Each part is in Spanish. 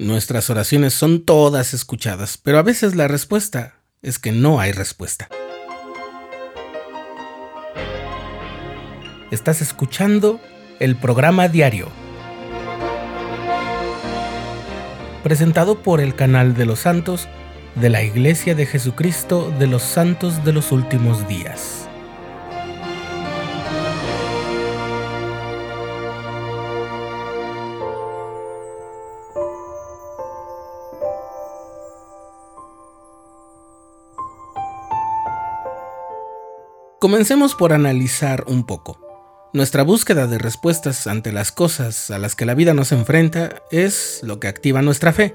Nuestras oraciones son todas escuchadas, pero a veces la respuesta es que no hay respuesta. Estás escuchando el programa diario, presentado por el canal de los santos de la Iglesia de Jesucristo de los Santos de los Últimos Días. Comencemos por analizar un poco. Nuestra búsqueda de respuestas ante las cosas a las que la vida nos enfrenta es lo que activa nuestra fe.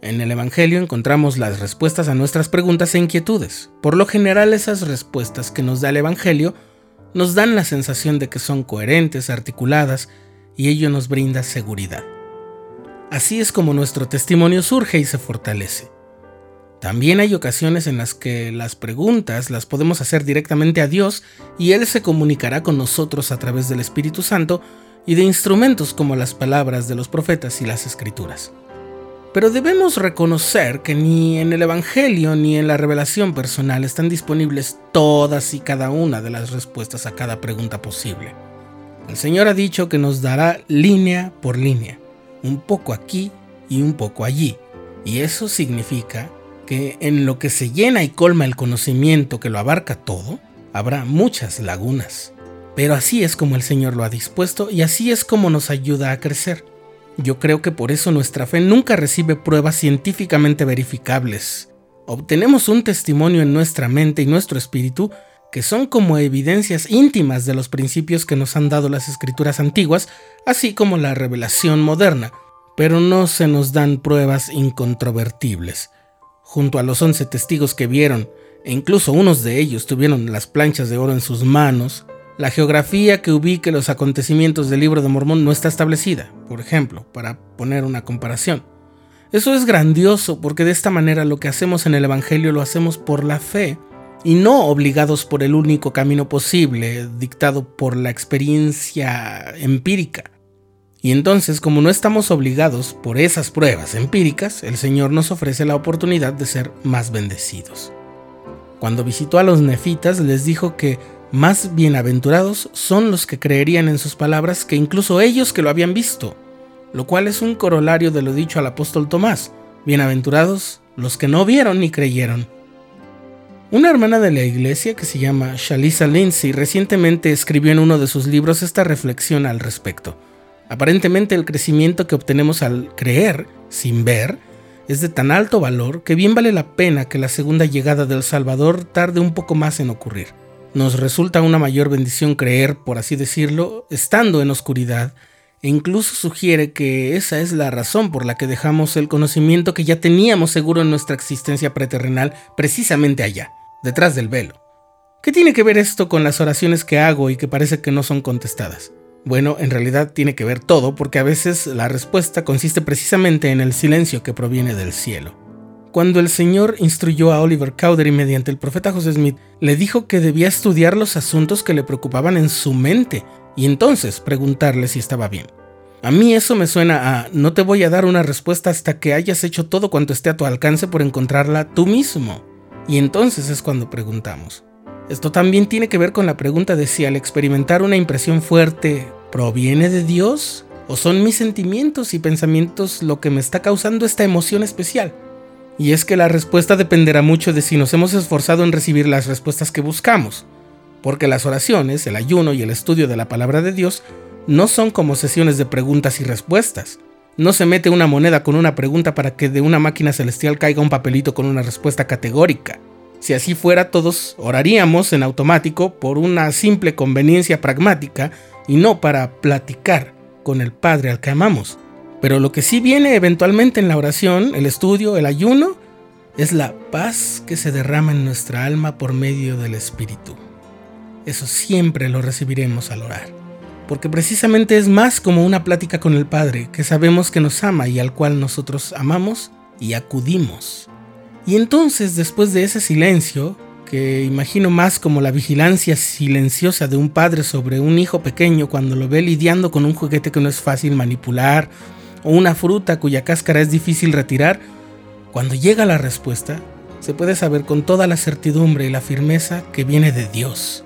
En el Evangelio encontramos las respuestas a nuestras preguntas e inquietudes. Por lo general esas respuestas que nos da el Evangelio nos dan la sensación de que son coherentes, articuladas, y ello nos brinda seguridad. Así es como nuestro testimonio surge y se fortalece. También hay ocasiones en las que las preguntas las podemos hacer directamente a Dios y Él se comunicará con nosotros a través del Espíritu Santo y de instrumentos como las palabras de los profetas y las escrituras. Pero debemos reconocer que ni en el Evangelio ni en la revelación personal están disponibles todas y cada una de las respuestas a cada pregunta posible. El Señor ha dicho que nos dará línea por línea, un poco aquí y un poco allí, y eso significa que en lo que se llena y colma el conocimiento que lo abarca todo, habrá muchas lagunas. Pero así es como el Señor lo ha dispuesto y así es como nos ayuda a crecer. Yo creo que por eso nuestra fe nunca recibe pruebas científicamente verificables. Obtenemos un testimonio en nuestra mente y nuestro espíritu que son como evidencias íntimas de los principios que nos han dado las escrituras antiguas, así como la revelación moderna, pero no se nos dan pruebas incontrovertibles junto a los once testigos que vieron, e incluso unos de ellos tuvieron las planchas de oro en sus manos, la geografía que ubique los acontecimientos del libro de Mormón no está establecida, por ejemplo, para poner una comparación. Eso es grandioso porque de esta manera lo que hacemos en el Evangelio lo hacemos por la fe y no obligados por el único camino posible, dictado por la experiencia empírica. Y entonces, como no estamos obligados por esas pruebas empíricas, el Señor nos ofrece la oportunidad de ser más bendecidos. Cuando visitó a los nefitas, les dijo que más bienaventurados son los que creerían en sus palabras que incluso ellos que lo habían visto, lo cual es un corolario de lo dicho al apóstol Tomás, bienaventurados los que no vieron ni creyeron. Una hermana de la iglesia que se llama Shalisa Lindsay recientemente escribió en uno de sus libros esta reflexión al respecto. Aparentemente el crecimiento que obtenemos al creer, sin ver, es de tan alto valor que bien vale la pena que la segunda llegada del Salvador tarde un poco más en ocurrir. Nos resulta una mayor bendición creer, por así decirlo, estando en oscuridad, e incluso sugiere que esa es la razón por la que dejamos el conocimiento que ya teníamos seguro en nuestra existencia preterrenal precisamente allá, detrás del velo. ¿Qué tiene que ver esto con las oraciones que hago y que parece que no son contestadas? Bueno, en realidad tiene que ver todo porque a veces la respuesta consiste precisamente en el silencio que proviene del cielo. Cuando el Señor instruyó a Oliver Cowdery mediante el profeta José Smith, le dijo que debía estudiar los asuntos que le preocupaban en su mente y entonces preguntarle si estaba bien. A mí eso me suena a no te voy a dar una respuesta hasta que hayas hecho todo cuanto esté a tu alcance por encontrarla tú mismo. Y entonces es cuando preguntamos. Esto también tiene que ver con la pregunta de si al experimentar una impresión fuerte ¿Proviene de Dios? ¿O son mis sentimientos y pensamientos lo que me está causando esta emoción especial? Y es que la respuesta dependerá mucho de si nos hemos esforzado en recibir las respuestas que buscamos, porque las oraciones, el ayuno y el estudio de la palabra de Dios no son como sesiones de preguntas y respuestas. No se mete una moneda con una pregunta para que de una máquina celestial caiga un papelito con una respuesta categórica. Si así fuera, todos oraríamos en automático por una simple conveniencia pragmática y no para platicar con el Padre al que amamos. Pero lo que sí viene eventualmente en la oración, el estudio, el ayuno, es la paz que se derrama en nuestra alma por medio del Espíritu. Eso siempre lo recibiremos al orar, porque precisamente es más como una plática con el Padre, que sabemos que nos ama y al cual nosotros amamos y acudimos. Y entonces, después de ese silencio, que imagino más como la vigilancia silenciosa de un padre sobre un hijo pequeño cuando lo ve lidiando con un juguete que no es fácil manipular o una fruta cuya cáscara es difícil retirar, cuando llega la respuesta, se puede saber con toda la certidumbre y la firmeza que viene de Dios.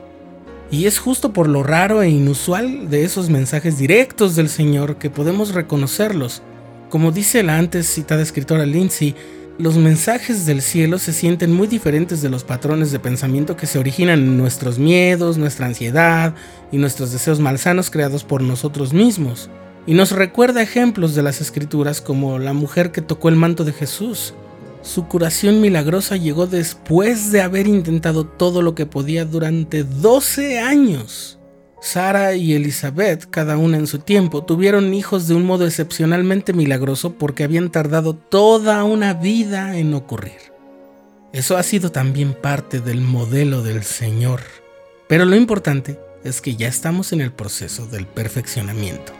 Y es justo por lo raro e inusual de esos mensajes directos del Señor que podemos reconocerlos. Como dice la antes citada escritora Lindsay, los mensajes del cielo se sienten muy diferentes de los patrones de pensamiento que se originan en nuestros miedos, nuestra ansiedad y nuestros deseos malsanos creados por nosotros mismos. Y nos recuerda ejemplos de las escrituras como la mujer que tocó el manto de Jesús, su curación milagrosa llegó después de haber intentado todo lo que podía durante 12 años. Sara y Elizabeth, cada una en su tiempo, tuvieron hijos de un modo excepcionalmente milagroso porque habían tardado toda una vida en ocurrir. Eso ha sido también parte del modelo del Señor. Pero lo importante es que ya estamos en el proceso del perfeccionamiento.